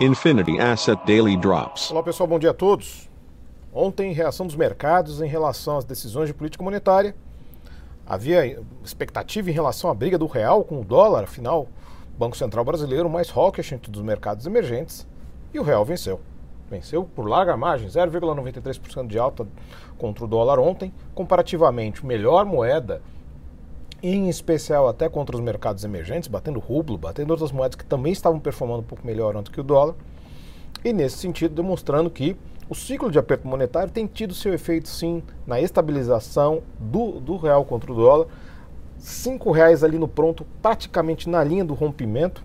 Infinity Asset Daily Drops. Olá pessoal, bom dia a todos. Ontem, reação dos mercados em relação às decisões de política monetária. Havia expectativa em relação à briga do real com o dólar, afinal, Banco Central brasileiro mais hawkish entre dos mercados emergentes, e o real venceu. Venceu por larga margem, 0,93% de alta contra o dólar ontem, comparativamente melhor moeda em especial até contra os mercados emergentes, batendo rublo, batendo outras moedas que também estavam performando um pouco melhor ontem que o dólar, e nesse sentido demonstrando que o ciclo de aperto monetário tem tido seu efeito sim na estabilização do, do real contra o dólar, cinco reais ali no pronto, praticamente na linha do rompimento,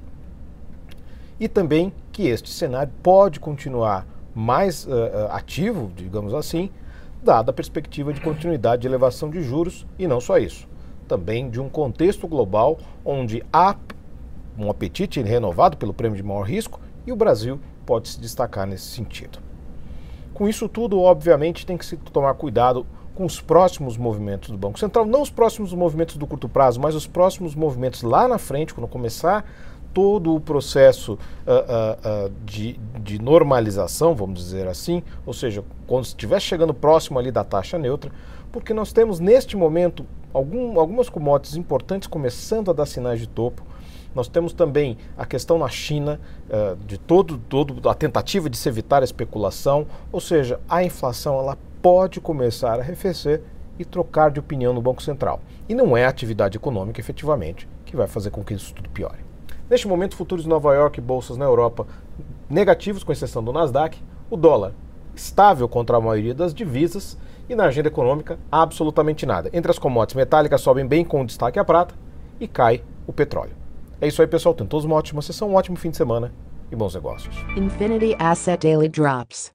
e também que este cenário pode continuar mais uh, ativo, digamos assim, dada a perspectiva de continuidade de elevação de juros e não só isso também de um contexto global onde há um apetite renovado pelo prêmio de maior risco e o Brasil pode se destacar nesse sentido. Com isso tudo, obviamente, tem que se tomar cuidado com os próximos movimentos do Banco Central, não os próximos movimentos do curto prazo, mas os próximos movimentos lá na frente, quando começar todo o processo uh, uh, uh, de, de, normalização, vamos dizer assim, ou seja, quando estiver chegando próximo ali da taxa neutra, porque nós temos neste momento algum, algumas commodities importantes começando a dar sinais de topo. Nós temos também a questão na China de todo, todo a tentativa de se evitar a especulação, ou seja, a inflação ela pode começar a arrefecer e trocar de opinião no Banco Central. E não é a atividade econômica efetivamente que vai fazer com que isso tudo piore. Neste momento, futuros de Nova York e bolsas na Europa negativos, com exceção do Nasdaq, o dólar estável contra a maioria das divisas e na agenda econômica, absolutamente nada. Entre as commodities metálicas sobem bem com destaque a prata e cai o petróleo. É isso aí, pessoal. Todos uma ótima sessão, um ótimo fim de semana e bons negócios. Infinity Asset Daily Drops.